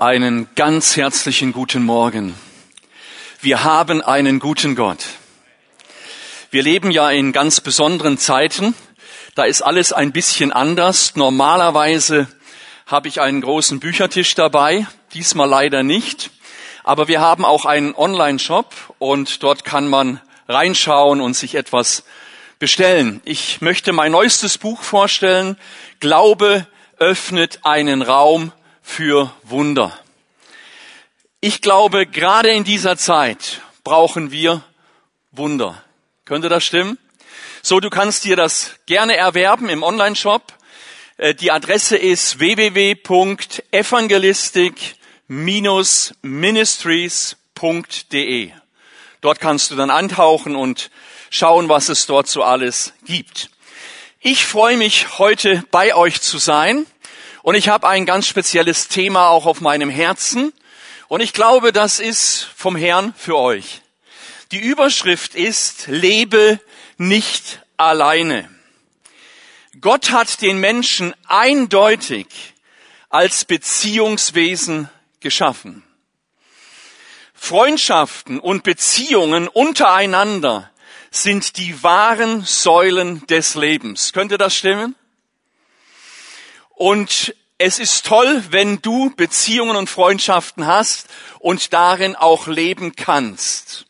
Einen ganz herzlichen guten Morgen. Wir haben einen guten Gott. Wir leben ja in ganz besonderen Zeiten. Da ist alles ein bisschen anders. Normalerweise habe ich einen großen Büchertisch dabei, diesmal leider nicht. Aber wir haben auch einen Online-Shop und dort kann man reinschauen und sich etwas bestellen. Ich möchte mein neuestes Buch vorstellen. Glaube öffnet einen Raum für Wunder. Ich glaube, gerade in dieser Zeit brauchen wir Wunder. Könnte das stimmen? So, du kannst dir das gerne erwerben im Online-Shop. Äh, die Adresse ist www.evangelistic-ministries.de. Dort kannst du dann antauchen und schauen, was es dort so alles gibt. Ich freue mich, heute bei euch zu sein. Und ich habe ein ganz spezielles Thema auch auf meinem Herzen. Und ich glaube, das ist vom Herrn für euch. Die Überschrift ist, lebe nicht alleine. Gott hat den Menschen eindeutig als Beziehungswesen geschaffen. Freundschaften und Beziehungen untereinander sind die wahren Säulen des Lebens. Könnte das stimmen? Und es ist toll, wenn du Beziehungen und Freundschaften hast und darin auch leben kannst.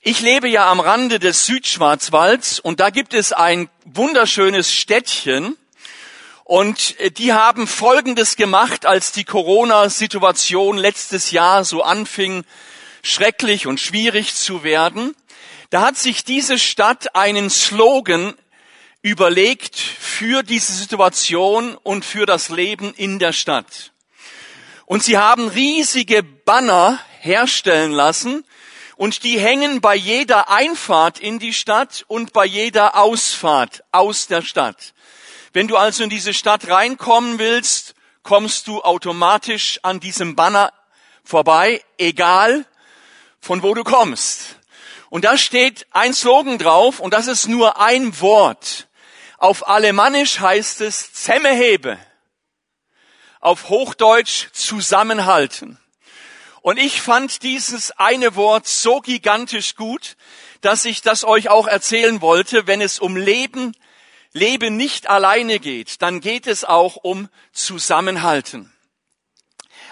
Ich lebe ja am Rande des Südschwarzwalds und da gibt es ein wunderschönes Städtchen und äh, die haben Folgendes gemacht, als die Corona-Situation letztes Jahr so anfing, schrecklich und schwierig zu werden. Da hat sich diese Stadt einen Slogan überlegt für diese Situation und für das Leben in der Stadt. Und sie haben riesige Banner herstellen lassen und die hängen bei jeder Einfahrt in die Stadt und bei jeder Ausfahrt aus der Stadt. Wenn du also in diese Stadt reinkommen willst, kommst du automatisch an diesem Banner vorbei, egal von wo du kommst. Und da steht ein Slogan drauf und das ist nur ein Wort. Auf Alemannisch heißt es Zemmehebe. Auf Hochdeutsch zusammenhalten. Und ich fand dieses eine Wort so gigantisch gut, dass ich das euch auch erzählen wollte. Wenn es um Leben, Leben nicht alleine geht, dann geht es auch um Zusammenhalten.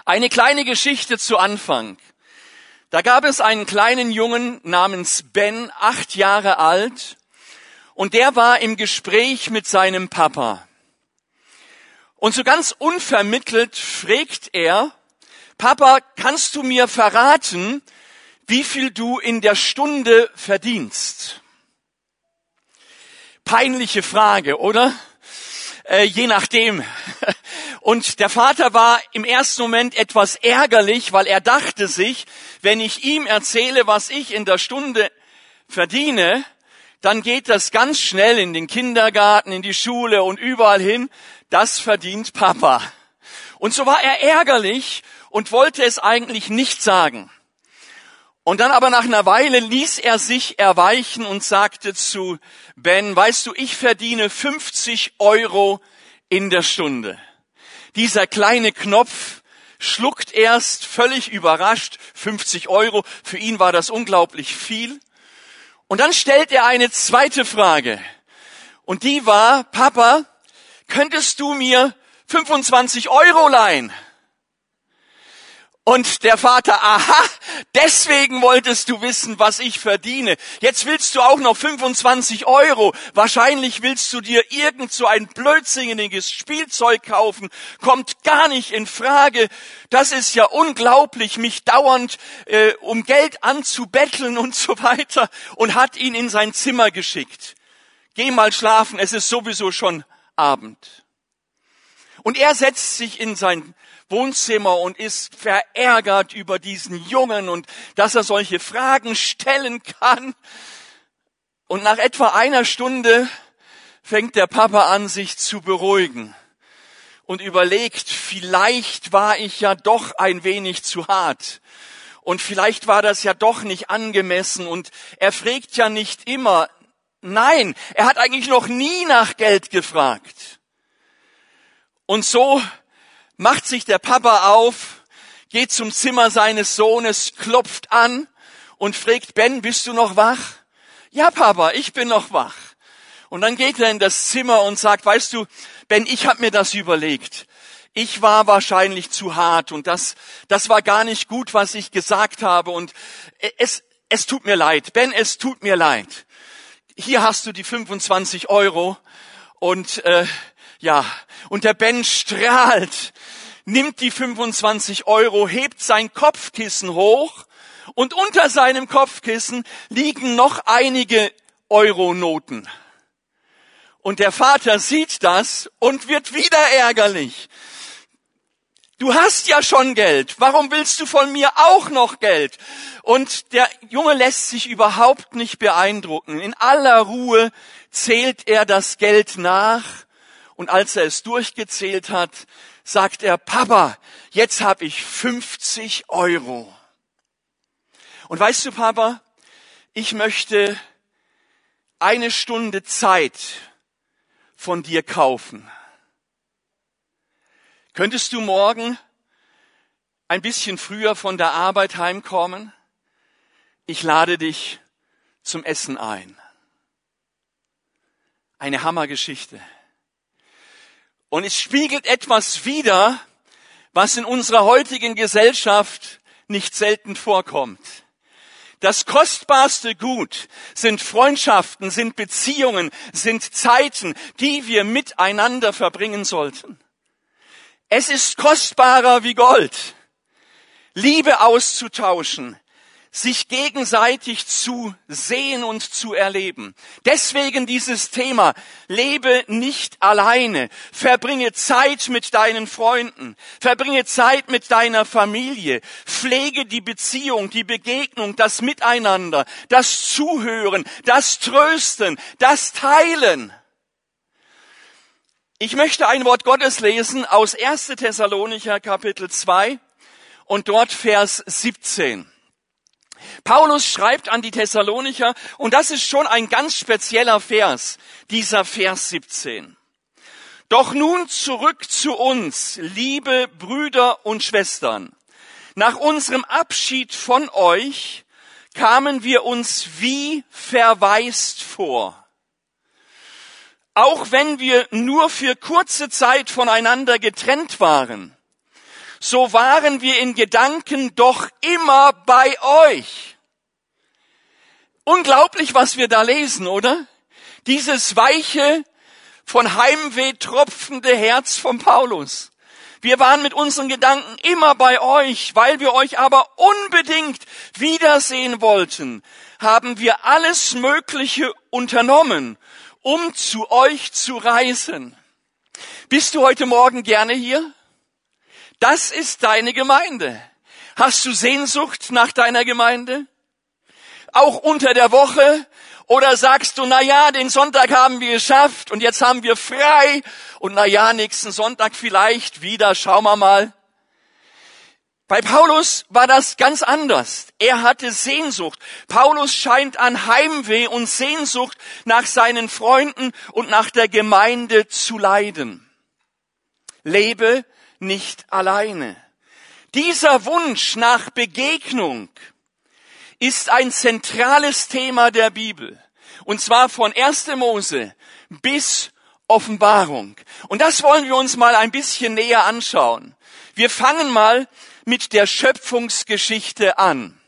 Eine kleine Geschichte zu Anfang. Da gab es einen kleinen Jungen namens Ben, acht Jahre alt, und der war im Gespräch mit seinem Papa. Und so ganz unvermittelt fragt er, Papa, kannst du mir verraten, wie viel du in der Stunde verdienst? Peinliche Frage, oder? Äh, je nachdem. Und der Vater war im ersten Moment etwas ärgerlich, weil er dachte sich, wenn ich ihm erzähle, was ich in der Stunde verdiene, dann geht das ganz schnell in den Kindergarten, in die Schule und überall hin. Das verdient Papa. Und so war er ärgerlich und wollte es eigentlich nicht sagen. Und dann aber nach einer Weile ließ er sich erweichen und sagte zu Ben, weißt du, ich verdiene 50 Euro in der Stunde. Dieser kleine Knopf schluckt erst völlig überrascht 50 Euro. Für ihn war das unglaublich viel. Und dann stellt er eine zweite Frage. Und die war, Papa, könntest du mir 25 Euro leihen? Und der Vater, aha, deswegen wolltest du wissen, was ich verdiene. Jetzt willst du auch noch 25 Euro. Wahrscheinlich willst du dir irgend so ein blödsinniges Spielzeug kaufen. Kommt gar nicht in Frage. Das ist ja unglaublich, mich dauernd äh, um Geld anzubetteln und so weiter. Und hat ihn in sein Zimmer geschickt. Geh mal schlafen, es ist sowieso schon Abend. Und er setzt sich in sein Wohnzimmer und ist verärgert über diesen Jungen und dass er solche Fragen stellen kann. Und nach etwa einer Stunde fängt der Papa an, sich zu beruhigen und überlegt, vielleicht war ich ja doch ein wenig zu hart. Und vielleicht war das ja doch nicht angemessen. Und er fragt ja nicht immer. Nein, er hat eigentlich noch nie nach Geld gefragt. Und so macht sich der Papa auf geht zum Zimmer seines Sohnes, klopft an und fragt, Ben, bist du noch wach? Ja, Papa, ich bin noch wach. Und dann geht er in das Zimmer und sagt, weißt du, Ben, ich habe mir das überlegt. Ich war wahrscheinlich zu hart und das, das war gar nicht gut, was ich gesagt habe und es, es tut mir leid. Ben, es tut mir leid. Hier hast du die 25 Euro und äh, ja, und der Ben strahlt, nimmt die 25 Euro, hebt sein Kopfkissen hoch und unter seinem Kopfkissen liegen noch einige Euronoten. Und der Vater sieht das und wird wieder ärgerlich. Du hast ja schon Geld. Warum willst du von mir auch noch Geld? Und der Junge lässt sich überhaupt nicht beeindrucken. In aller Ruhe zählt er das Geld nach. Und als er es durchgezählt hat, sagt er, Papa, jetzt habe ich 50 Euro. Und weißt du, Papa, ich möchte eine Stunde Zeit von dir kaufen. Könntest du morgen ein bisschen früher von der Arbeit heimkommen? Ich lade dich zum Essen ein. Eine Hammergeschichte. Und es spiegelt etwas wider, was in unserer heutigen Gesellschaft nicht selten vorkommt. Das kostbarste Gut sind Freundschaften, sind Beziehungen, sind Zeiten, die wir miteinander verbringen sollten. Es ist kostbarer wie Gold, Liebe auszutauschen, sich gegenseitig zu sehen und zu erleben. Deswegen dieses Thema, lebe nicht alleine, verbringe Zeit mit deinen Freunden, verbringe Zeit mit deiner Familie, pflege die Beziehung, die Begegnung, das Miteinander, das Zuhören, das Trösten, das Teilen. Ich möchte ein Wort Gottes lesen aus 1. Thessalonicher Kapitel 2 und dort Vers 17. Paulus schreibt an die Thessalonicher und das ist schon ein ganz spezieller Vers, dieser Vers 17. Doch nun zurück zu uns, liebe Brüder und Schwestern. Nach unserem Abschied von euch kamen wir uns wie verwaist vor auch wenn wir nur für kurze Zeit voneinander getrennt waren, so waren wir in Gedanken doch immer bei euch. Unglaublich, was wir da lesen, oder? Dieses weiche, von Heimweh tropfende Herz von Paulus. Wir waren mit unseren Gedanken immer bei euch, weil wir euch aber unbedingt wiedersehen wollten, haben wir alles Mögliche unternommen, um zu euch zu reisen. Bist du heute Morgen gerne hier? Das ist deine Gemeinde. Hast du Sehnsucht nach deiner Gemeinde? Auch unter der Woche? Oder sagst du, na ja, den Sonntag haben wir geschafft und jetzt haben wir frei und na ja, nächsten Sonntag vielleicht wieder, schauen wir mal. Bei Paulus war das ganz anders. Er hatte Sehnsucht. Paulus scheint an Heimweh und Sehnsucht nach seinen Freunden und nach der Gemeinde zu leiden. Lebe nicht alleine. Dieser Wunsch nach Begegnung ist ein zentrales Thema der Bibel. Und zwar von 1. Mose bis Offenbarung. Und das wollen wir uns mal ein bisschen näher anschauen. Wir fangen mal mit der Schöpfungsgeschichte an.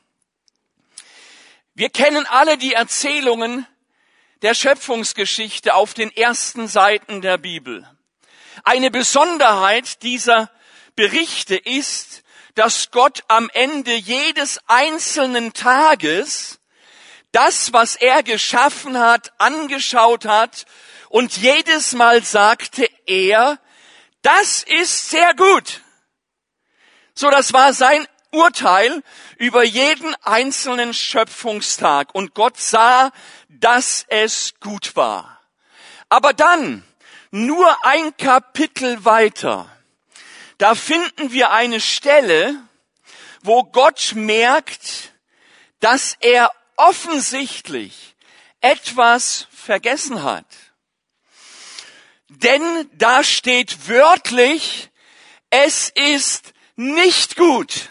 Wir kennen alle die Erzählungen der Schöpfungsgeschichte auf den ersten Seiten der Bibel. Eine Besonderheit dieser Berichte ist, dass Gott am Ende jedes einzelnen Tages das, was er geschaffen hat, angeschaut hat und jedes Mal sagte er, das ist sehr gut. So, das war sein Urteil über jeden einzelnen Schöpfungstag. Und Gott sah, dass es gut war. Aber dann, nur ein Kapitel weiter, da finden wir eine Stelle, wo Gott merkt, dass er offensichtlich etwas vergessen hat. Denn da steht wörtlich, es ist nicht gut.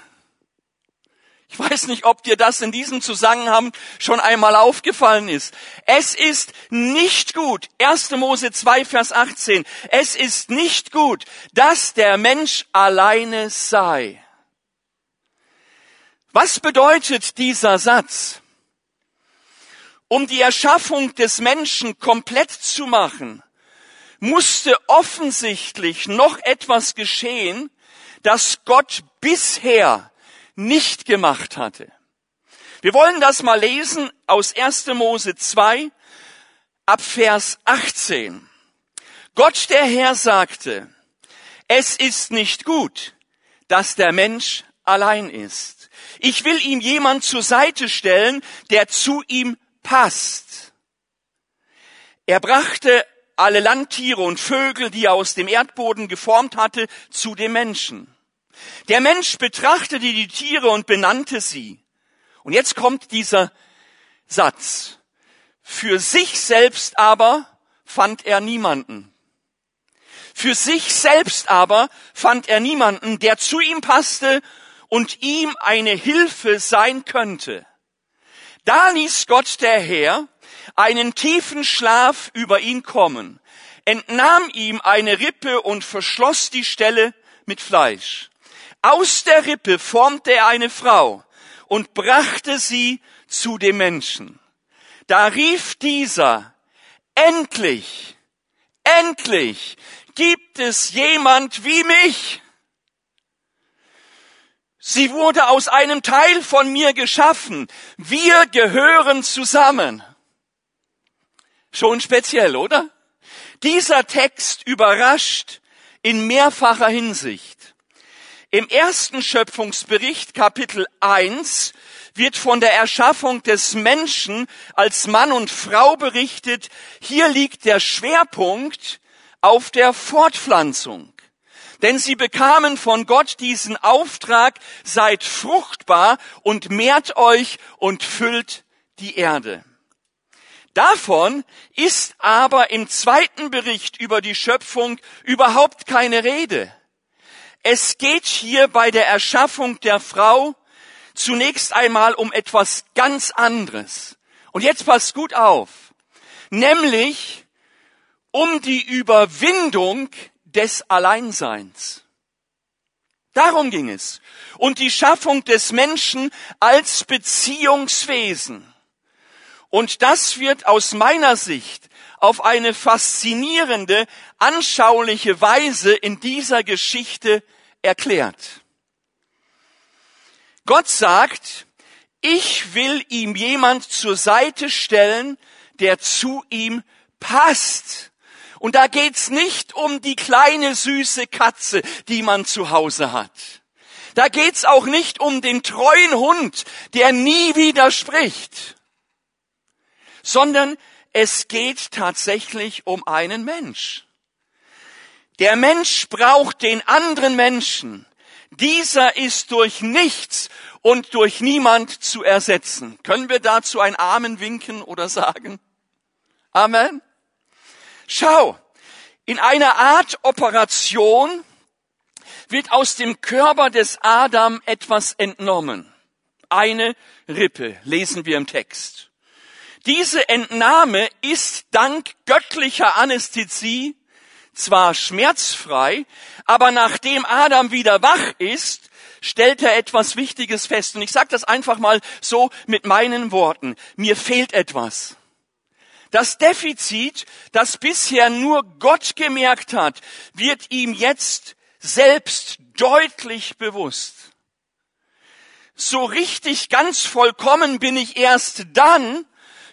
Weiß nicht, ob dir das in diesem Zusammenhang schon einmal aufgefallen ist. Es ist nicht gut, 1. Mose 2, Vers 18, es ist nicht gut, dass der Mensch alleine sei. Was bedeutet dieser Satz? Um die Erschaffung des Menschen komplett zu machen, musste offensichtlich noch etwas geschehen, das Gott bisher nicht gemacht hatte. Wir wollen das mal lesen aus 1. Mose 2 ab Vers 18. Gott der Herr sagte, es ist nicht gut, dass der Mensch allein ist. Ich will ihm jemand zur Seite stellen, der zu ihm passt. Er brachte alle Landtiere und Vögel, die er aus dem Erdboden geformt hatte, zu dem Menschen. Der Mensch betrachtete die Tiere und benannte sie. Und jetzt kommt dieser Satz. Für sich selbst aber fand er niemanden. Für sich selbst aber fand er niemanden, der zu ihm passte und ihm eine Hilfe sein könnte. Da ließ Gott der Herr einen tiefen Schlaf über ihn kommen, entnahm ihm eine Rippe und verschloss die Stelle mit Fleisch. Aus der Rippe formte er eine Frau und brachte sie zu dem Menschen. Da rief dieser, endlich, endlich gibt es jemand wie mich. Sie wurde aus einem Teil von mir geschaffen. Wir gehören zusammen. Schon speziell, oder? Dieser Text überrascht in mehrfacher Hinsicht. Im ersten Schöpfungsbericht, Kapitel 1, wird von der Erschaffung des Menschen als Mann und Frau berichtet. Hier liegt der Schwerpunkt auf der Fortpflanzung. Denn sie bekamen von Gott diesen Auftrag, seid fruchtbar und mehrt euch und füllt die Erde. Davon ist aber im zweiten Bericht über die Schöpfung überhaupt keine Rede. Es geht hier bei der Erschaffung der Frau zunächst einmal um etwas ganz anderes. Und jetzt passt gut auf. Nämlich um die Überwindung des Alleinseins. Darum ging es. Und die Schaffung des Menschen als Beziehungswesen. Und das wird aus meiner Sicht auf eine faszinierende, anschauliche Weise in dieser Geschichte erklärt. Gott sagt, ich will ihm jemand zur Seite stellen, der zu ihm passt. Und da geht's nicht um die kleine süße Katze, die man zu Hause hat. Da geht's auch nicht um den treuen Hund, der nie widerspricht sondern es geht tatsächlich um einen Mensch. Der Mensch braucht den anderen Menschen. Dieser ist durch nichts und durch niemand zu ersetzen. Können wir dazu ein Amen winken oder sagen? Amen. Schau, in einer Art Operation wird aus dem Körper des Adam etwas entnommen. Eine Rippe, lesen wir im Text. Diese Entnahme ist dank göttlicher Anästhesie zwar schmerzfrei, aber nachdem Adam wieder wach ist, stellt er etwas Wichtiges fest. Und ich sage das einfach mal so mit meinen Worten. Mir fehlt etwas. Das Defizit, das bisher nur Gott gemerkt hat, wird ihm jetzt selbst deutlich bewusst. So richtig ganz vollkommen bin ich erst dann,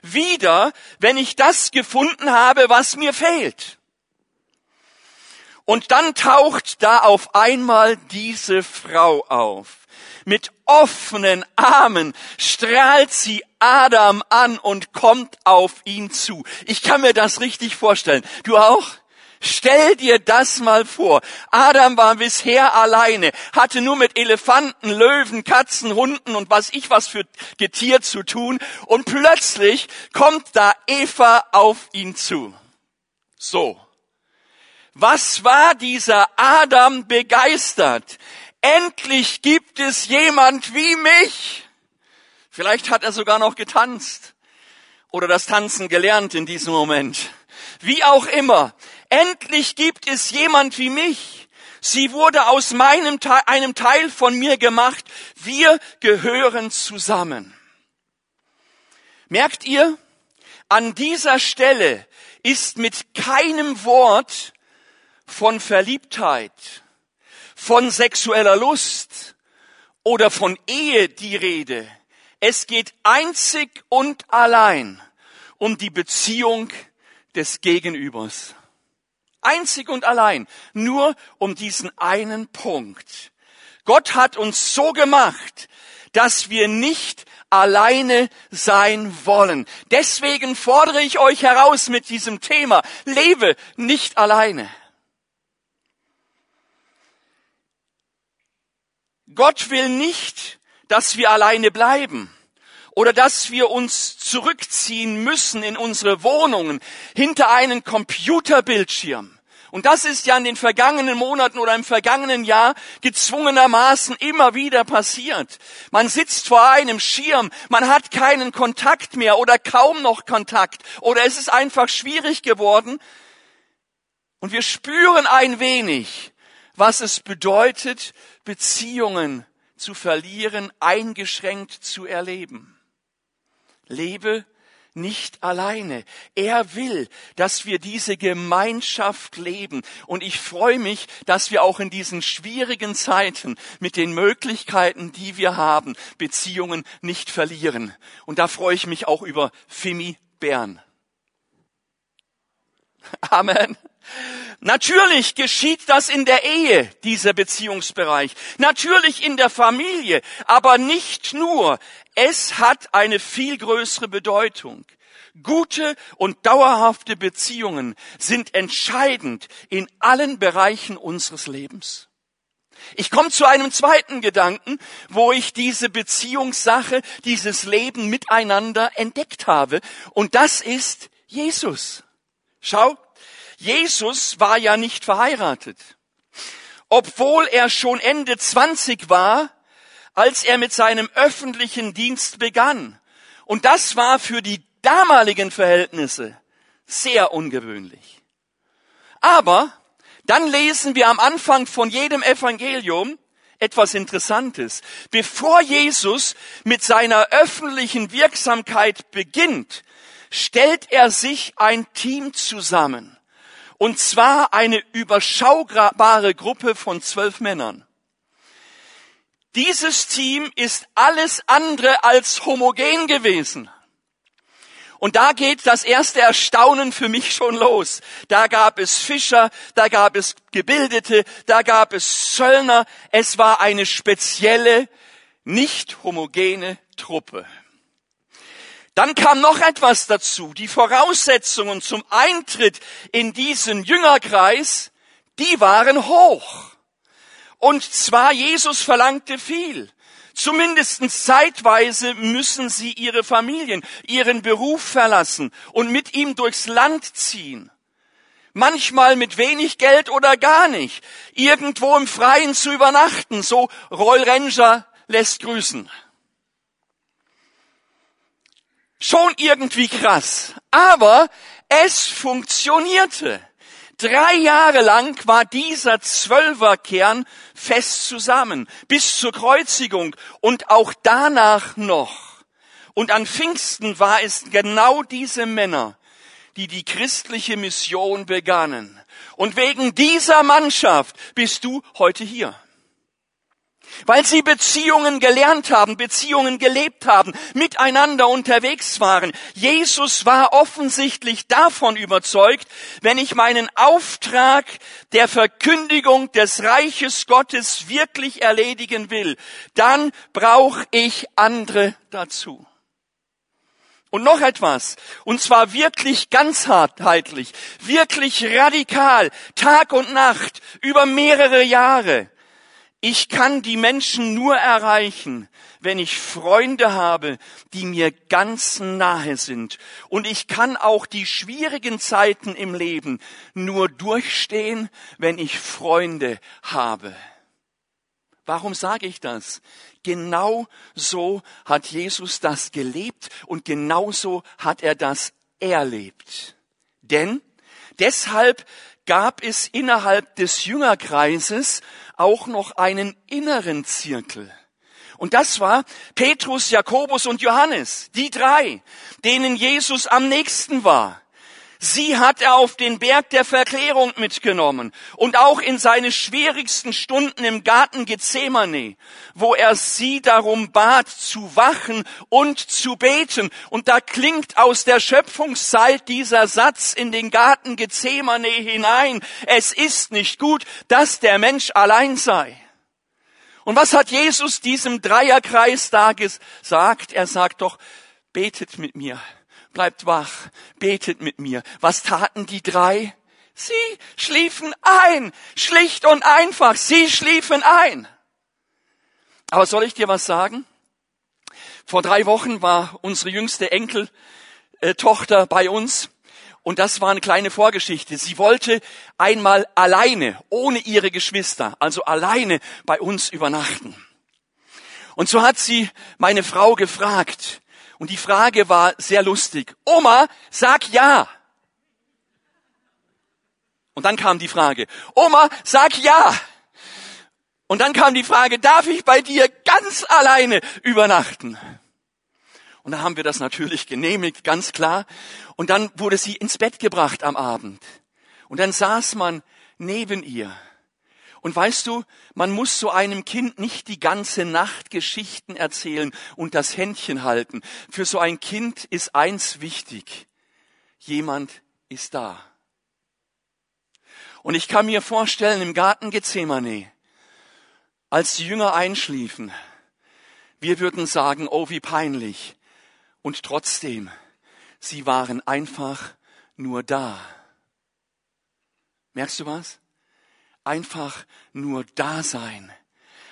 wieder, wenn ich das gefunden habe, was mir fehlt. Und dann taucht da auf einmal diese Frau auf. Mit offenen Armen strahlt sie Adam an und kommt auf ihn zu. Ich kann mir das richtig vorstellen. Du auch? Stell dir das mal vor. Adam war bisher alleine, hatte nur mit Elefanten, Löwen, Katzen, Hunden und was ich was für Getier zu tun. Und plötzlich kommt da Eva auf ihn zu. So. Was war dieser Adam begeistert? Endlich gibt es jemand wie mich. Vielleicht hat er sogar noch getanzt oder das Tanzen gelernt in diesem Moment. Wie auch immer, endlich gibt es jemand wie mich. Sie wurde aus meinem Teil, einem Teil von mir gemacht. Wir gehören zusammen. Merkt ihr, an dieser Stelle ist mit keinem Wort von Verliebtheit, von sexueller Lust oder von Ehe die Rede. Es geht einzig und allein um die Beziehung des Gegenübers. Einzig und allein nur um diesen einen Punkt. Gott hat uns so gemacht, dass wir nicht alleine sein wollen. Deswegen fordere ich euch heraus mit diesem Thema. Lebe nicht alleine. Gott will nicht, dass wir alleine bleiben oder dass wir uns zurückziehen müssen in unsere Wohnungen hinter einen Computerbildschirm. Und das ist ja in den vergangenen Monaten oder im vergangenen Jahr gezwungenermaßen immer wieder passiert. Man sitzt vor einem Schirm, man hat keinen Kontakt mehr oder kaum noch Kontakt oder es ist einfach schwierig geworden. Und wir spüren ein wenig, was es bedeutet, Beziehungen zu verlieren, eingeschränkt zu erleben. Lebe nicht alleine. Er will, dass wir diese Gemeinschaft leben. Und ich freue mich, dass wir auch in diesen schwierigen Zeiten mit den Möglichkeiten, die wir haben, Beziehungen nicht verlieren. Und da freue ich mich auch über Fimi Bern. Amen. Natürlich geschieht das in der Ehe, dieser Beziehungsbereich. Natürlich in der Familie, aber nicht nur. Es hat eine viel größere Bedeutung. Gute und dauerhafte Beziehungen sind entscheidend in allen Bereichen unseres Lebens. Ich komme zu einem zweiten Gedanken, wo ich diese Beziehungssache, dieses Leben miteinander entdeckt habe. Und das ist Jesus. Schau, Jesus war ja nicht verheiratet. Obwohl er schon Ende 20 war, als er mit seinem öffentlichen Dienst begann. Und das war für die damaligen Verhältnisse sehr ungewöhnlich. Aber dann lesen wir am Anfang von jedem Evangelium etwas Interessantes. Bevor Jesus mit seiner öffentlichen Wirksamkeit beginnt, stellt er sich ein Team zusammen. Und zwar eine überschaubare Gruppe von zwölf Männern. Dieses Team ist alles andere als homogen gewesen. Und da geht das erste Erstaunen für mich schon los. Da gab es Fischer, da gab es Gebildete, da gab es Zöllner. Es war eine spezielle, nicht homogene Truppe. Dann kam noch etwas dazu. Die Voraussetzungen zum Eintritt in diesen Jüngerkreis, die waren hoch. Und zwar Jesus verlangte viel. Zumindest zeitweise müssen sie ihre Familien, ihren Beruf verlassen und mit ihm durchs Land ziehen. Manchmal mit wenig Geld oder gar nicht. Irgendwo im Freien zu übernachten. So Roll Ranger lässt grüßen. Schon irgendwie krass. Aber es funktionierte. Drei Jahre lang war dieser Zwölferkern fest zusammen, bis zur Kreuzigung und auch danach noch. Und an Pfingsten war es genau diese Männer, die die christliche Mission begannen. Und wegen dieser Mannschaft bist du heute hier weil sie Beziehungen gelernt haben, Beziehungen gelebt haben, miteinander unterwegs waren. Jesus war offensichtlich davon überzeugt, wenn ich meinen Auftrag der Verkündigung des Reiches Gottes wirklich erledigen will, dann brauche ich andere dazu. Und noch etwas, und zwar wirklich ganzheitlich, wirklich radikal, Tag und Nacht, über mehrere Jahre. Ich kann die Menschen nur erreichen, wenn ich Freunde habe, die mir ganz nahe sind. Und ich kann auch die schwierigen Zeiten im Leben nur durchstehen, wenn ich Freunde habe. Warum sage ich das? Genau so hat Jesus das gelebt und genauso hat er das erlebt. Denn deshalb gab es innerhalb des Jüngerkreises auch noch einen inneren Zirkel. Und das war Petrus, Jakobus und Johannes, die drei, denen Jesus am nächsten war. Sie hat er auf den Berg der Verklärung mitgenommen und auch in seine schwierigsten Stunden im Garten Gethsemane, wo er sie darum bat, zu wachen und zu beten. Und da klingt aus der Schöpfungszeit dieser Satz in den Garten Gethsemane hinein. Es ist nicht gut, dass der Mensch allein sei. Und was hat Jesus diesem Dreierkreis da gesagt? Er sagt doch, betet mit mir bleibt wach, betet mit mir. Was taten die drei? Sie schliefen ein, schlicht und einfach, sie schliefen ein. Aber soll ich dir was sagen? Vor drei Wochen war unsere jüngste Enkeltochter bei uns und das war eine kleine Vorgeschichte. Sie wollte einmal alleine, ohne ihre Geschwister, also alleine bei uns übernachten. Und so hat sie meine Frau gefragt, und die Frage war sehr lustig. Oma, sag ja. Und dann kam die Frage, Oma, sag ja. Und dann kam die Frage, darf ich bei dir ganz alleine übernachten? Und dann haben wir das natürlich genehmigt, ganz klar. Und dann wurde sie ins Bett gebracht am Abend. Und dann saß man neben ihr. Und weißt du, man muss so einem Kind nicht die ganze Nacht Geschichten erzählen und das Händchen halten. Für so ein Kind ist eins wichtig. Jemand ist da. Und ich kann mir vorstellen, im Garten Gethsemane, als die Jünger einschliefen, wir würden sagen, oh wie peinlich. Und trotzdem, sie waren einfach nur da. Merkst du was? Einfach nur da sein.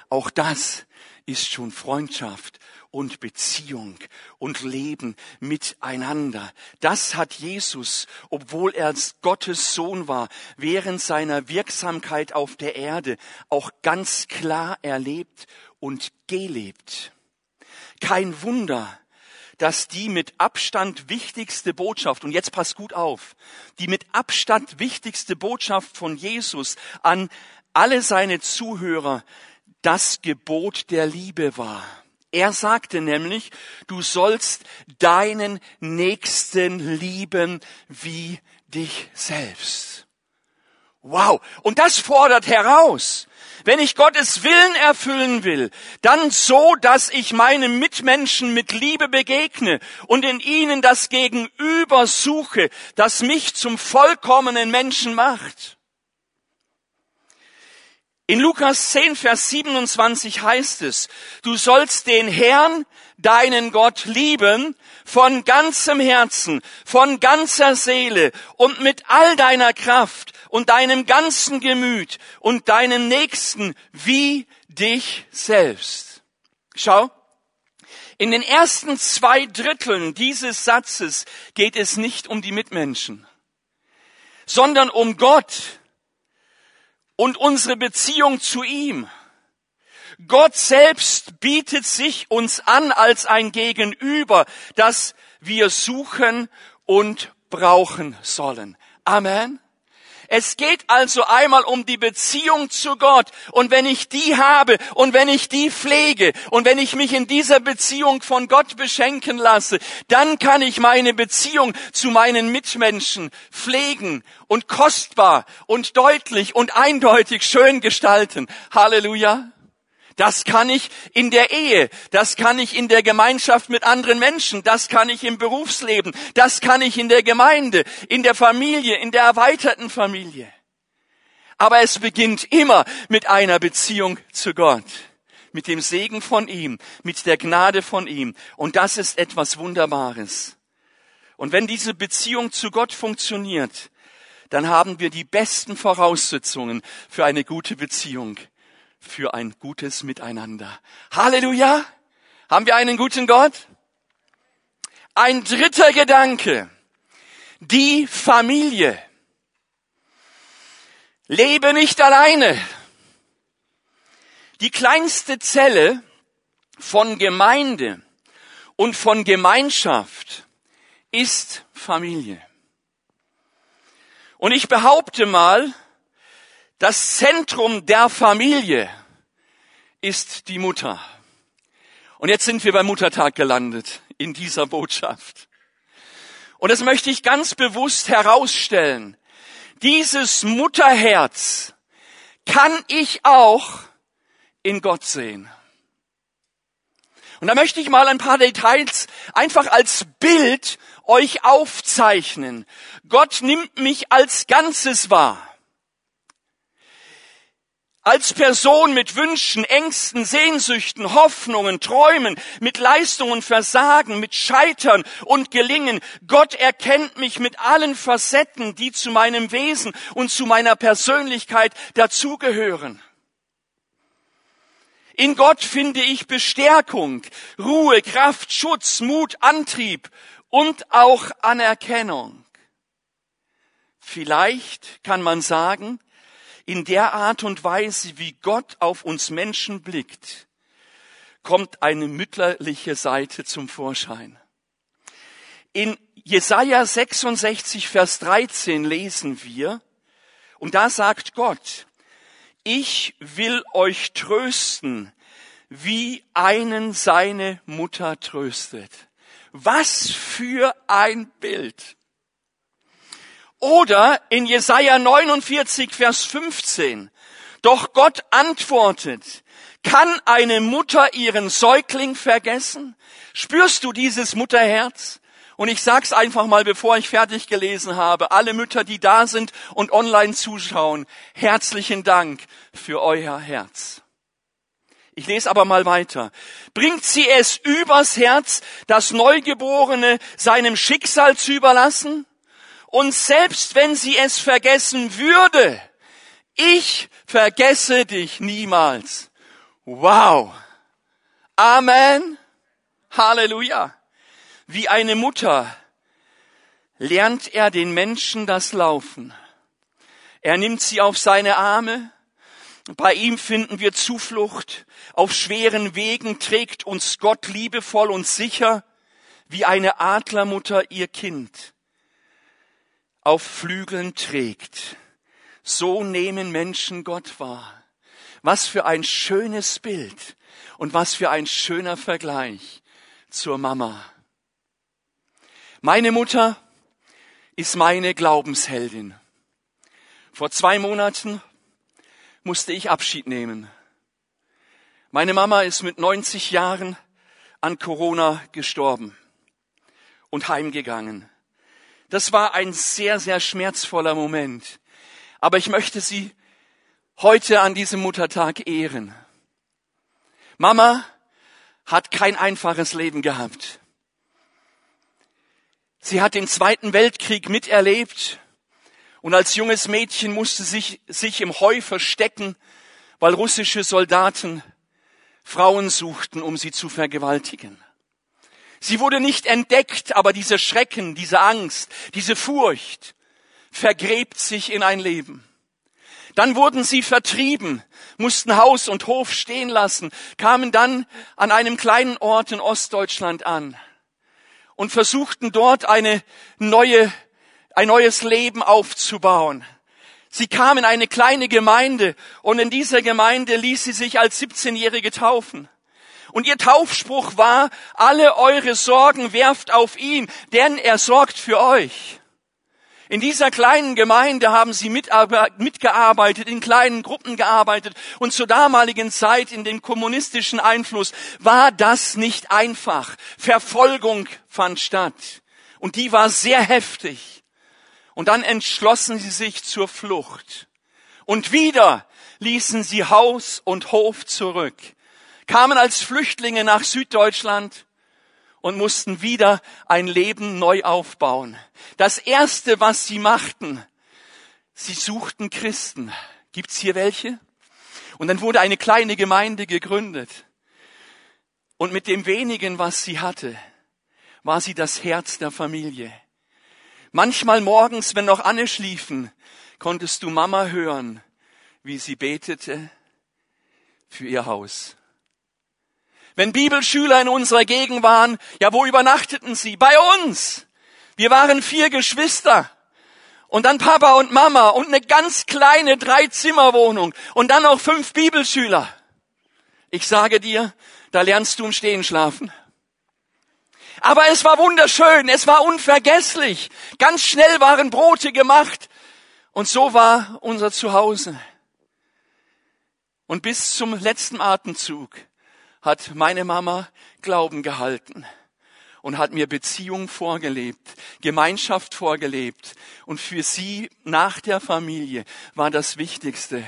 Auch das ist schon Freundschaft und Beziehung und Leben miteinander. Das hat Jesus, obwohl er Gottes Sohn war, während seiner Wirksamkeit auf der Erde auch ganz klar erlebt und gelebt. Kein Wunder, dass die mit Abstand wichtigste Botschaft, und jetzt passt gut auf, die mit Abstand wichtigste Botschaft von Jesus an alle seine Zuhörer das Gebot der Liebe war. Er sagte nämlich, du sollst deinen Nächsten lieben wie dich selbst. Wow. Und das fordert heraus. Wenn ich Gottes Willen erfüllen will, dann so, dass ich meinen Mitmenschen mit Liebe begegne und in ihnen das Gegenüber suche, das mich zum vollkommenen Menschen macht. In Lukas 10, Vers 27 heißt es, du sollst den Herrn, deinen Gott lieben, von ganzem Herzen, von ganzer Seele und mit all deiner Kraft und deinem ganzen Gemüt und deinem Nächsten wie dich selbst. Schau, in den ersten zwei Dritteln dieses Satzes geht es nicht um die Mitmenschen, sondern um Gott und unsere Beziehung zu ihm. Gott selbst bietet sich uns an als ein Gegenüber, das wir suchen und brauchen sollen. Amen. Es geht also einmal um die Beziehung zu Gott. Und wenn ich die habe und wenn ich die pflege und wenn ich mich in dieser Beziehung von Gott beschenken lasse, dann kann ich meine Beziehung zu meinen Mitmenschen pflegen und kostbar und deutlich und eindeutig schön gestalten. Halleluja. Das kann ich in der Ehe, das kann ich in der Gemeinschaft mit anderen Menschen, das kann ich im Berufsleben, das kann ich in der Gemeinde, in der Familie, in der erweiterten Familie. Aber es beginnt immer mit einer Beziehung zu Gott, mit dem Segen von ihm, mit der Gnade von ihm. Und das ist etwas Wunderbares. Und wenn diese Beziehung zu Gott funktioniert, dann haben wir die besten Voraussetzungen für eine gute Beziehung für ein gutes Miteinander. Halleluja! Haben wir einen guten Gott? Ein dritter Gedanke. Die Familie. Lebe nicht alleine. Die kleinste Zelle von Gemeinde und von Gemeinschaft ist Familie. Und ich behaupte mal, das Zentrum der Familie ist die Mutter. Und jetzt sind wir beim Muttertag gelandet in dieser Botschaft. Und das möchte ich ganz bewusst herausstellen. Dieses Mutterherz kann ich auch in Gott sehen. Und da möchte ich mal ein paar Details einfach als Bild euch aufzeichnen. Gott nimmt mich als Ganzes wahr als Person mit Wünschen, Ängsten, Sehnsüchten, Hoffnungen, Träumen, mit Leistungen, Versagen, mit Scheitern und Gelingen. Gott erkennt mich mit allen Facetten, die zu meinem Wesen und zu meiner Persönlichkeit dazugehören. In Gott finde ich Bestärkung, Ruhe, Kraft, Schutz, Mut, Antrieb und auch Anerkennung. Vielleicht kann man sagen, in der Art und Weise, wie Gott auf uns Menschen blickt, kommt eine mütterliche Seite zum Vorschein. In Jesaja 66, Vers 13 lesen wir, und da sagt Gott, ich will euch trösten, wie einen seine Mutter tröstet. Was für ein Bild. Oder in Jesaja 49, Vers 15. Doch Gott antwortet, kann eine Mutter ihren Säugling vergessen? Spürst du dieses Mutterherz? Und ich sag's einfach mal, bevor ich fertig gelesen habe, alle Mütter, die da sind und online zuschauen, herzlichen Dank für euer Herz. Ich lese aber mal weiter. Bringt sie es übers Herz, das Neugeborene seinem Schicksal zu überlassen? Und selbst wenn sie es vergessen würde, ich vergesse dich niemals. Wow. Amen. Halleluja. Wie eine Mutter lernt er den Menschen das Laufen. Er nimmt sie auf seine Arme. Bei ihm finden wir Zuflucht. Auf schweren Wegen trägt uns Gott liebevoll und sicher wie eine Adlermutter ihr Kind auf Flügeln trägt. So nehmen Menschen Gott wahr. Was für ein schönes Bild und was für ein schöner Vergleich zur Mama. Meine Mutter ist meine Glaubensheldin. Vor zwei Monaten musste ich Abschied nehmen. Meine Mama ist mit 90 Jahren an Corona gestorben und heimgegangen. Das war ein sehr, sehr schmerzvoller Moment. Aber ich möchte Sie heute an diesem Muttertag ehren. Mama hat kein einfaches Leben gehabt. Sie hat den Zweiten Weltkrieg miterlebt und als junges Mädchen musste sich, sich im Heu verstecken, weil russische Soldaten Frauen suchten, um sie zu vergewaltigen. Sie wurde nicht entdeckt, aber dieser Schrecken, diese Angst, diese Furcht vergräbt sich in ein Leben. Dann wurden sie vertrieben, mussten Haus und Hof stehen lassen, kamen dann an einem kleinen Ort in Ostdeutschland an und versuchten dort eine neue, ein neues Leben aufzubauen. Sie kam in eine kleine Gemeinde und in dieser Gemeinde ließ sie sich als 17-Jährige taufen. Und ihr Taufspruch war, alle eure Sorgen werft auf ihn, denn er sorgt für euch. In dieser kleinen Gemeinde haben sie mitgearbeitet, in kleinen Gruppen gearbeitet und zur damaligen Zeit in dem kommunistischen Einfluss war das nicht einfach. Verfolgung fand statt und die war sehr heftig. Und dann entschlossen sie sich zur Flucht. Und wieder ließen sie Haus und Hof zurück kamen als Flüchtlinge nach Süddeutschland und mussten wieder ein Leben neu aufbauen. Das erste, was sie machten, sie suchten Christen. Gibt's hier welche? Und dann wurde eine kleine Gemeinde gegründet. Und mit dem wenigen, was sie hatte, war sie das Herz der Familie. Manchmal morgens, wenn noch Anne schliefen, konntest du Mama hören, wie sie betete für ihr Haus. Wenn Bibelschüler in unserer Gegend waren, ja, wo übernachteten sie? Bei uns. Wir waren vier Geschwister. Und dann Papa und Mama und eine ganz kleine Dreizimmerwohnung und dann noch fünf Bibelschüler. Ich sage dir, da lernst du im Stehen schlafen. Aber es war wunderschön, es war unvergesslich. Ganz schnell waren Brote gemacht. Und so war unser Zuhause. Und bis zum letzten Atemzug hat meine Mama Glauben gehalten und hat mir Beziehung vorgelebt, Gemeinschaft vorgelebt. Und für sie nach der Familie war das Wichtigste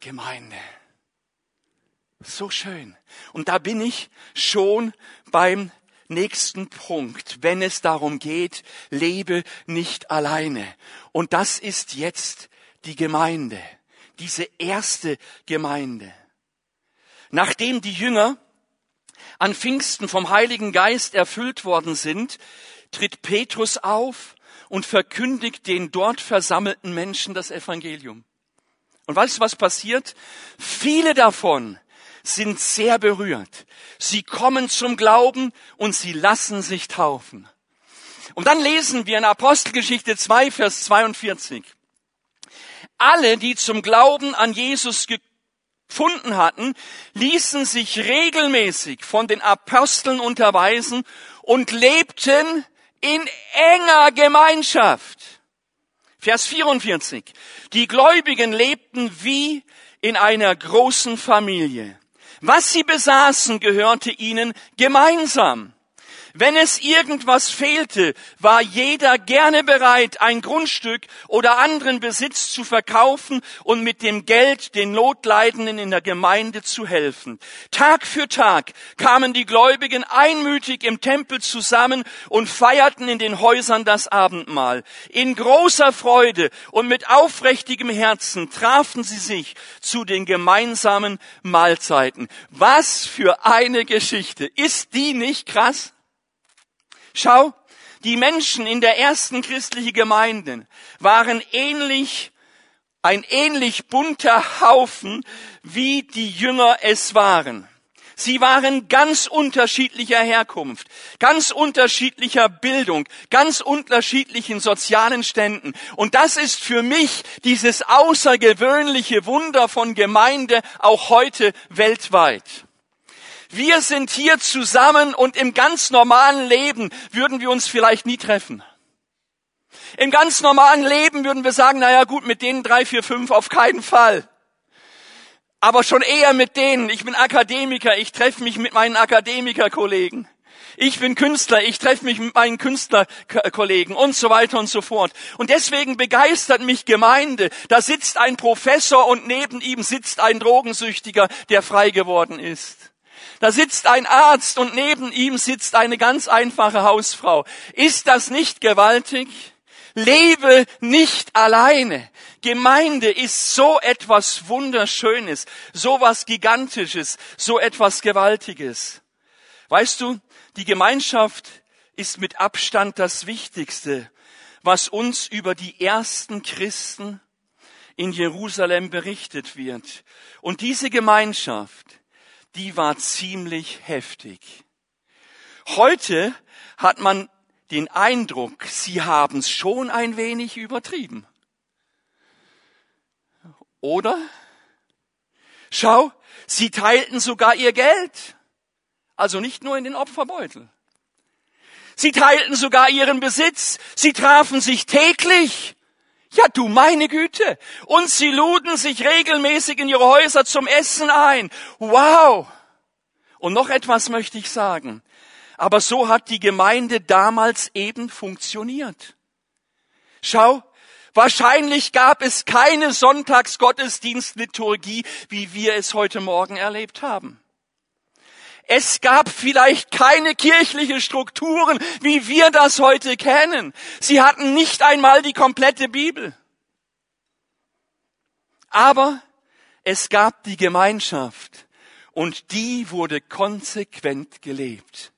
Gemeinde. So schön. Und da bin ich schon beim nächsten Punkt, wenn es darum geht, lebe nicht alleine. Und das ist jetzt die Gemeinde, diese erste Gemeinde. Nachdem die Jünger an Pfingsten vom Heiligen Geist erfüllt worden sind, tritt Petrus auf und verkündigt den dort versammelten Menschen das Evangelium. Und weißt du, was passiert? Viele davon sind sehr berührt. Sie kommen zum Glauben und sie lassen sich taufen. Und dann lesen wir in Apostelgeschichte 2, Vers 42. Alle, die zum Glauben an Jesus gefunden hatten, ließen sich regelmäßig von den Aposteln unterweisen und lebten in enger Gemeinschaft. Vers 44. Die Gläubigen lebten wie in einer großen Familie. Was sie besaßen, gehörte ihnen gemeinsam. Wenn es irgendwas fehlte, war jeder gerne bereit, ein Grundstück oder anderen Besitz zu verkaufen und mit dem Geld den Notleidenden in der Gemeinde zu helfen. Tag für Tag kamen die Gläubigen einmütig im Tempel zusammen und feierten in den Häusern das Abendmahl. In großer Freude und mit aufrichtigem Herzen trafen sie sich zu den gemeinsamen Mahlzeiten. Was für eine Geschichte. Ist die nicht krass? Schau, die Menschen in der ersten christlichen Gemeinde waren ähnlich, ein ähnlich bunter Haufen, wie die Jünger es waren. Sie waren ganz unterschiedlicher Herkunft, ganz unterschiedlicher Bildung, ganz unterschiedlichen sozialen Ständen. Und das ist für mich dieses außergewöhnliche Wunder von Gemeinde auch heute weltweit. Wir sind hier zusammen und im ganz normalen Leben würden wir uns vielleicht nie treffen. Im ganz normalen Leben würden wir sagen, naja gut, mit denen drei, vier, fünf auf keinen Fall. Aber schon eher mit denen. Ich bin Akademiker, ich treffe mich mit meinen Akademikerkollegen. Ich bin Künstler, ich treffe mich mit meinen Künstlerkollegen und so weiter und so fort. Und deswegen begeistert mich Gemeinde. Da sitzt ein Professor und neben ihm sitzt ein Drogensüchtiger, der frei geworden ist. Da sitzt ein Arzt und neben ihm sitzt eine ganz einfache Hausfrau. Ist das nicht gewaltig? Lebe nicht alleine. Gemeinde ist so etwas Wunderschönes, so was Gigantisches, so etwas Gewaltiges. Weißt du, die Gemeinschaft ist mit Abstand das Wichtigste, was uns über die ersten Christen in Jerusalem berichtet wird. Und diese Gemeinschaft, die war ziemlich heftig. Heute hat man den Eindruck, sie haben es schon ein wenig übertrieben. Oder? Schau, sie teilten sogar ihr Geld. Also nicht nur in den Opferbeutel. Sie teilten sogar ihren Besitz. Sie trafen sich täglich. Ja, du meine Güte. Und sie luden sich regelmäßig in ihre Häuser zum Essen ein. Wow. Und noch etwas möchte ich sagen. Aber so hat die Gemeinde damals eben funktioniert. Schau, wahrscheinlich gab es keine Sonntagsgottesdienstliturgie, wie wir es heute Morgen erlebt haben. Es gab vielleicht keine kirchliche Strukturen, wie wir das heute kennen. Sie hatten nicht einmal die komplette Bibel. Aber es gab die Gemeinschaft und die wurde konsequent gelebt.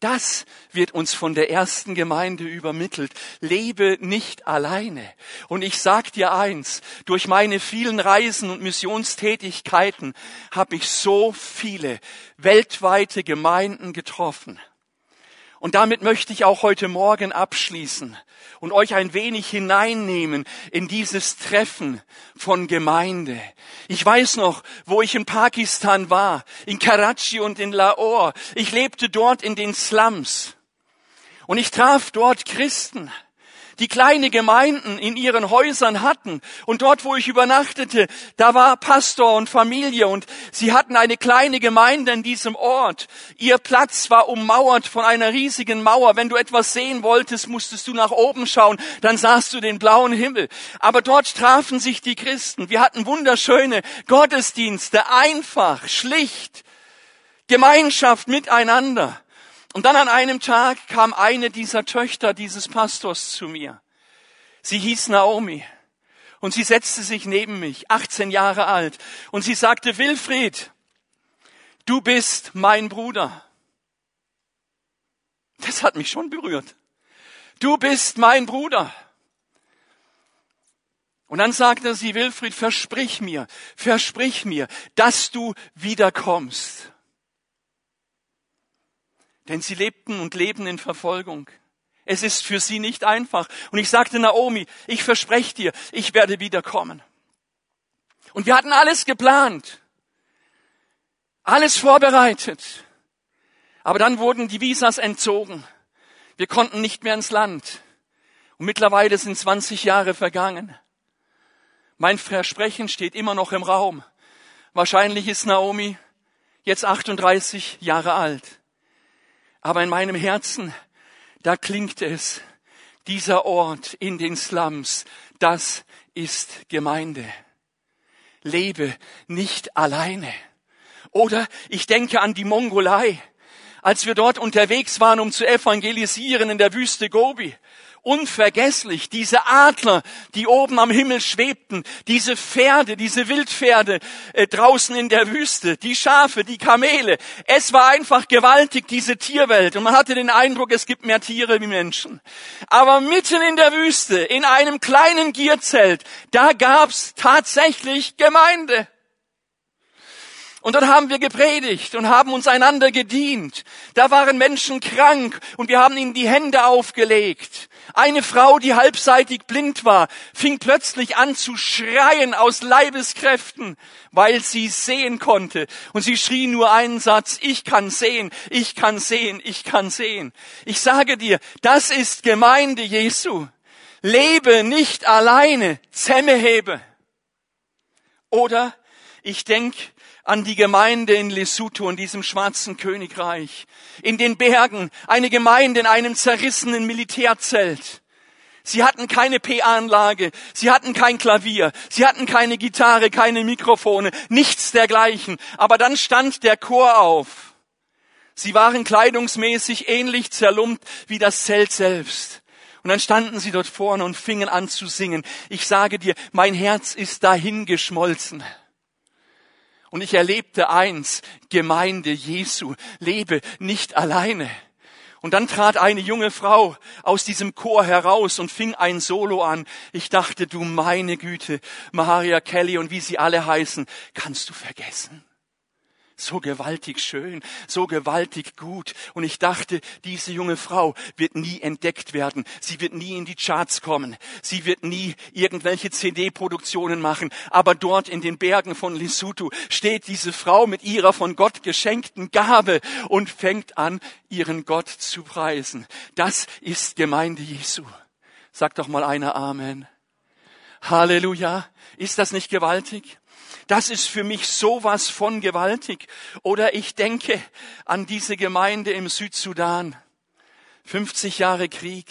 Das wird uns von der ersten Gemeinde übermittelt. Lebe nicht alleine. Und ich sag dir eins, durch meine vielen Reisen und Missionstätigkeiten habe ich so viele weltweite Gemeinden getroffen. Und damit möchte ich auch heute Morgen abschließen und euch ein wenig hineinnehmen in dieses Treffen von Gemeinde. Ich weiß noch, wo ich in Pakistan war, in Karachi und in Lahore. Ich lebte dort in den Slums. Und ich traf dort Christen die kleine Gemeinden in ihren Häusern hatten. Und dort, wo ich übernachtete, da war Pastor und Familie und sie hatten eine kleine Gemeinde in diesem Ort. Ihr Platz war ummauert von einer riesigen Mauer. Wenn du etwas sehen wolltest, musstest du nach oben schauen, dann sahst du den blauen Himmel. Aber dort trafen sich die Christen. Wir hatten wunderschöne Gottesdienste, einfach, schlicht, Gemeinschaft miteinander. Und dann an einem Tag kam eine dieser Töchter dieses Pastors zu mir. Sie hieß Naomi. Und sie setzte sich neben mich, 18 Jahre alt. Und sie sagte, Wilfried, du bist mein Bruder. Das hat mich schon berührt. Du bist mein Bruder. Und dann sagte sie, Wilfried, versprich mir, versprich mir, dass du wiederkommst denn sie lebten und leben in Verfolgung. Es ist für sie nicht einfach. Und ich sagte Naomi, ich verspreche dir, ich werde wiederkommen. Und wir hatten alles geplant, alles vorbereitet. Aber dann wurden die Visas entzogen. Wir konnten nicht mehr ins Land. Und mittlerweile sind 20 Jahre vergangen. Mein Versprechen steht immer noch im Raum. Wahrscheinlich ist Naomi jetzt 38 Jahre alt. Aber in meinem Herzen, da klingt es, dieser Ort in den Slums, das ist Gemeinde. Lebe nicht alleine. Oder ich denke an die Mongolei, als wir dort unterwegs waren, um zu evangelisieren in der Wüste Gobi unvergesslich. Diese Adler, die oben am Himmel schwebten, diese Pferde, diese Wildpferde äh, draußen in der Wüste, die Schafe, die Kamele. Es war einfach gewaltig, diese Tierwelt. Und man hatte den Eindruck, es gibt mehr Tiere wie Menschen. Aber mitten in der Wüste, in einem kleinen Gierzelt, da gab's tatsächlich Gemeinde. Und dort haben wir gepredigt und haben uns einander gedient. Da waren Menschen krank und wir haben ihnen die Hände aufgelegt. Eine Frau, die halbseitig blind war, fing plötzlich an zu schreien aus Leibeskräften, weil sie sehen konnte. Und sie schrie nur einen Satz, ich kann sehen, ich kann sehen, ich kann sehen. Ich sage dir, das ist Gemeinde Jesu. Lebe nicht alleine, Zemme hebe. Oder ich denk an die Gemeinde in Lesotho, in diesem schwarzen Königreich. In den Bergen, eine Gemeinde in einem zerrissenen Militärzelt. Sie hatten keine PA-Anlage, sie hatten kein Klavier, sie hatten keine Gitarre, keine Mikrofone, nichts dergleichen. Aber dann stand der Chor auf. Sie waren kleidungsmäßig ähnlich zerlumpt wie das Zelt selbst. Und dann standen sie dort vorne und fingen an zu singen. Ich sage dir, mein Herz ist dahin geschmolzen. Und ich erlebte eins, Gemeinde Jesu, lebe nicht alleine. Und dann trat eine junge Frau aus diesem Chor heraus und fing ein Solo an. Ich dachte, du meine Güte, Maharia Kelly und wie sie alle heißen, kannst du vergessen? So gewaltig schön, so gewaltig gut. Und ich dachte, diese junge Frau wird nie entdeckt werden. Sie wird nie in die Charts kommen. Sie wird nie irgendwelche CD-Produktionen machen. Aber dort in den Bergen von Lesotho steht diese Frau mit ihrer von Gott geschenkten Gabe und fängt an, ihren Gott zu preisen. Das ist Gemeinde Jesu. Sag doch mal einer Amen. Halleluja. Ist das nicht gewaltig? Das ist für mich sowas von gewaltig. Oder ich denke an diese Gemeinde im Südsudan. 50 Jahre Krieg.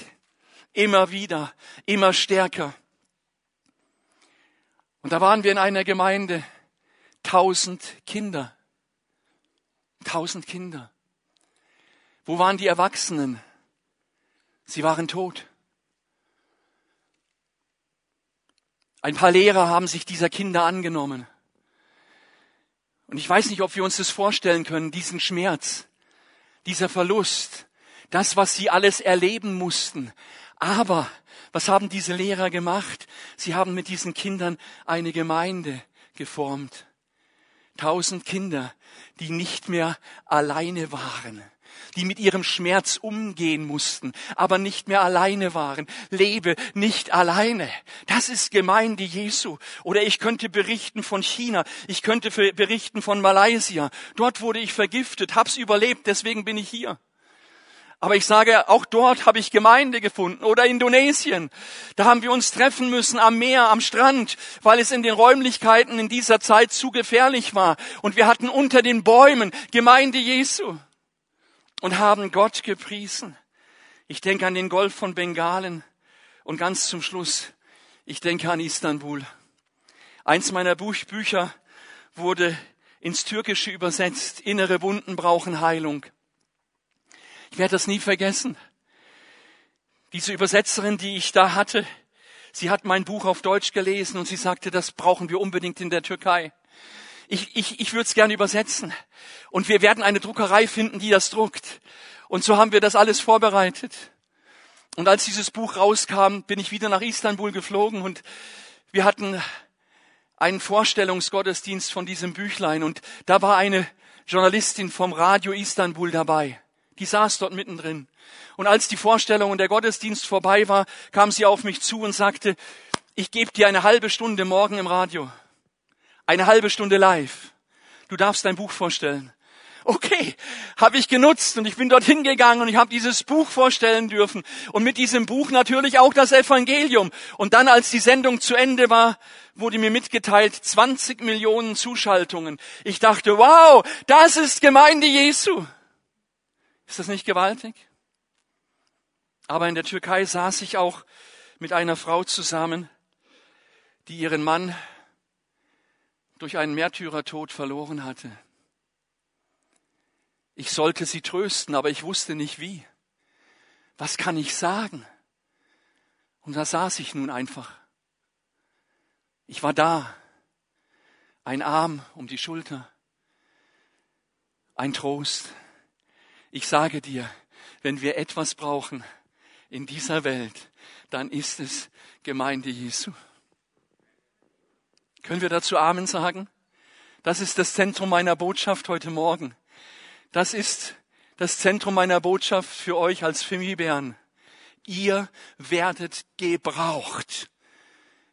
Immer wieder, immer stärker. Und da waren wir in einer Gemeinde. Tausend Kinder. Tausend Kinder. Wo waren die Erwachsenen? Sie waren tot. Ein paar Lehrer haben sich dieser Kinder angenommen. Und ich weiß nicht, ob wir uns das vorstellen können, diesen Schmerz, dieser Verlust, Das, was sie alles erleben mussten. Aber was haben diese Lehrer gemacht? Sie haben mit diesen Kindern eine Gemeinde geformt. Tausend Kinder, die nicht mehr alleine waren, die mit ihrem Schmerz umgehen mussten, aber nicht mehr alleine waren. Lebe nicht alleine. Das ist Gemeinde Jesu. Oder ich könnte berichten von China. Ich könnte berichten von Malaysia. Dort wurde ich vergiftet, hab's überlebt, deswegen bin ich hier. Aber ich sage, auch dort habe ich Gemeinde gefunden. Oder Indonesien. Da haben wir uns treffen müssen am Meer, am Strand, weil es in den Räumlichkeiten in dieser Zeit zu gefährlich war. Und wir hatten unter den Bäumen Gemeinde Jesu und haben Gott gepriesen. Ich denke an den Golf von Bengalen und ganz zum Schluss, ich denke an Istanbul. Eins meiner Bücher wurde ins Türkische übersetzt. Innere Wunden brauchen Heilung. Ich werde das nie vergessen. Diese Übersetzerin, die ich da hatte, sie hat mein Buch auf Deutsch gelesen und sie sagte, das brauchen wir unbedingt in der Türkei. Ich, ich, ich würde es gerne übersetzen. Und wir werden eine Druckerei finden, die das druckt. Und so haben wir das alles vorbereitet. Und als dieses Buch rauskam, bin ich wieder nach Istanbul geflogen und wir hatten einen Vorstellungsgottesdienst von diesem Büchlein und da war eine Journalistin vom Radio Istanbul dabei. Die saß dort mittendrin. Und als die Vorstellung und der Gottesdienst vorbei war, kam sie auf mich zu und sagte, ich gebe dir eine halbe Stunde morgen im Radio. Eine halbe Stunde live. Du darfst dein Buch vorstellen. Okay, habe ich genutzt und ich bin dorthin gegangen und ich habe dieses Buch vorstellen dürfen und mit diesem Buch natürlich auch das Evangelium. Und dann, als die Sendung zu Ende war, wurde mir mitgeteilt 20 Millionen Zuschaltungen. Ich dachte, wow, das ist Gemeinde Jesu. Ist das nicht gewaltig? Aber in der Türkei saß ich auch mit einer Frau zusammen, die ihren Mann durch einen Märtyrertod verloren hatte. Ich sollte sie trösten, aber ich wusste nicht wie. Was kann ich sagen? Und da saß ich nun einfach. Ich war da, ein Arm um die Schulter, ein Trost. Ich sage dir, wenn wir etwas brauchen in dieser Welt, dann ist es Gemeinde Jesu. Können wir dazu Amen sagen? Das ist das Zentrum meiner Botschaft heute Morgen. Das ist das Zentrum meiner Botschaft für euch als Femibären. Ihr werdet gebraucht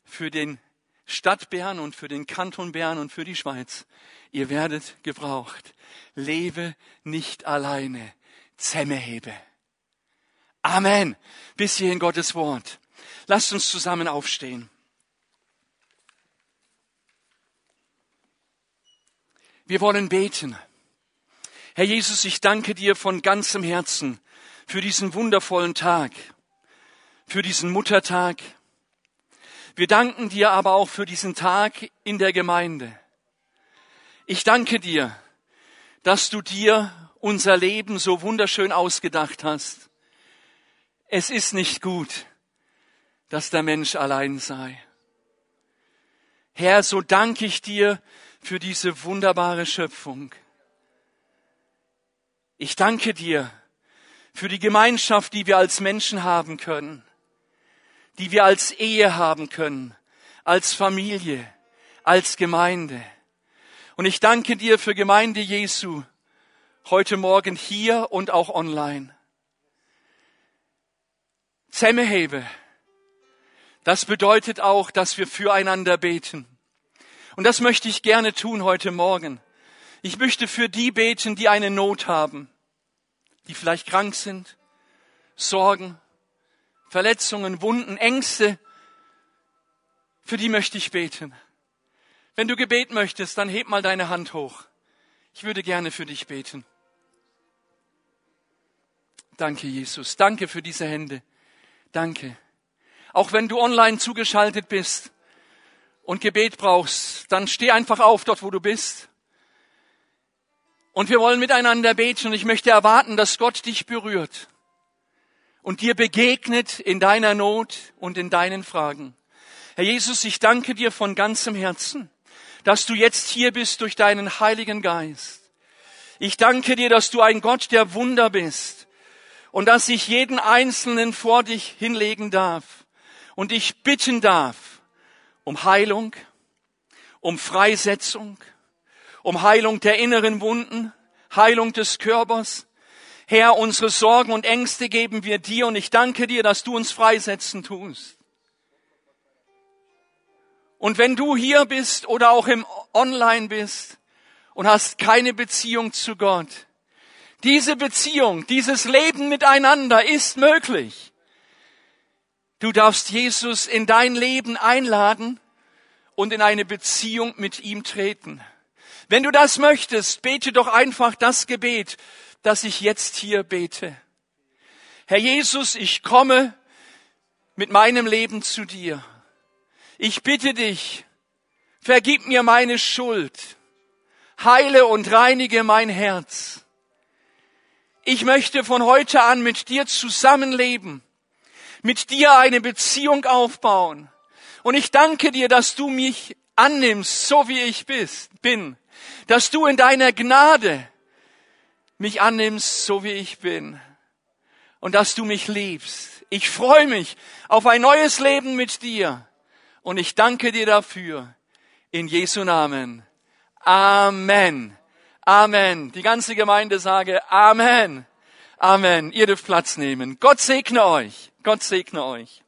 für den Stadtbären und für den Kanton Bern und für die Schweiz. Ihr werdet gebraucht. Lebe nicht alleine. Zemmehebe. Amen. Bis hierhin Gottes Wort. Lasst uns zusammen aufstehen. Wir wollen beten. Herr Jesus, ich danke dir von ganzem Herzen für diesen wundervollen Tag, für diesen Muttertag. Wir danken dir aber auch für diesen Tag in der Gemeinde. Ich danke dir, dass du dir unser Leben so wunderschön ausgedacht hast. Es ist nicht gut, dass der Mensch allein sei. Herr, so danke ich dir für diese wunderbare Schöpfung. Ich danke dir für die Gemeinschaft, die wir als Menschen haben können, die wir als Ehe haben können, als Familie, als Gemeinde. Und ich danke dir für Gemeinde Jesu heute Morgen hier und auch online. Zemmehebe. Das bedeutet auch, dass wir füreinander beten. Und das möchte ich gerne tun heute Morgen. Ich möchte für die beten, die eine Not haben, die vielleicht krank sind, Sorgen, Verletzungen, Wunden, Ängste. Für die möchte ich beten. Wenn du Gebet möchtest, dann heb mal deine Hand hoch. Ich würde gerne für dich beten. Danke, Jesus. Danke für diese Hände. Danke. Auch wenn du online zugeschaltet bist und Gebet brauchst, dann steh einfach auf dort, wo du bist. Und wir wollen miteinander beten und ich möchte erwarten, dass Gott dich berührt und dir begegnet in deiner Not und in deinen Fragen. Herr Jesus, ich danke dir von ganzem Herzen dass du jetzt hier bist durch deinen Heiligen Geist. Ich danke dir, dass du ein Gott der Wunder bist und dass ich jeden Einzelnen vor dich hinlegen darf und dich bitten darf um Heilung, um Freisetzung, um Heilung der inneren Wunden, Heilung des Körpers. Herr, unsere Sorgen und Ängste geben wir dir und ich danke dir, dass du uns freisetzen tust. Und wenn du hier bist oder auch im Online bist und hast keine Beziehung zu Gott, diese Beziehung, dieses Leben miteinander ist möglich. Du darfst Jesus in dein Leben einladen und in eine Beziehung mit ihm treten. Wenn du das möchtest, bete doch einfach das Gebet, das ich jetzt hier bete. Herr Jesus, ich komme mit meinem Leben zu dir. Ich bitte dich, vergib mir meine Schuld, heile und reinige mein Herz. Ich möchte von heute an mit dir zusammenleben, mit dir eine Beziehung aufbauen. Und ich danke dir, dass du mich annimmst, so wie ich bin dass du in deiner Gnade mich annimmst, so wie ich bin. Und dass du mich liebst. Ich freue mich auf ein neues Leben mit dir. Und ich danke dir dafür. In Jesu Namen. Amen. Amen. Die ganze Gemeinde sage Amen. Amen. Ihr dürft Platz nehmen. Gott segne euch. Gott segne euch.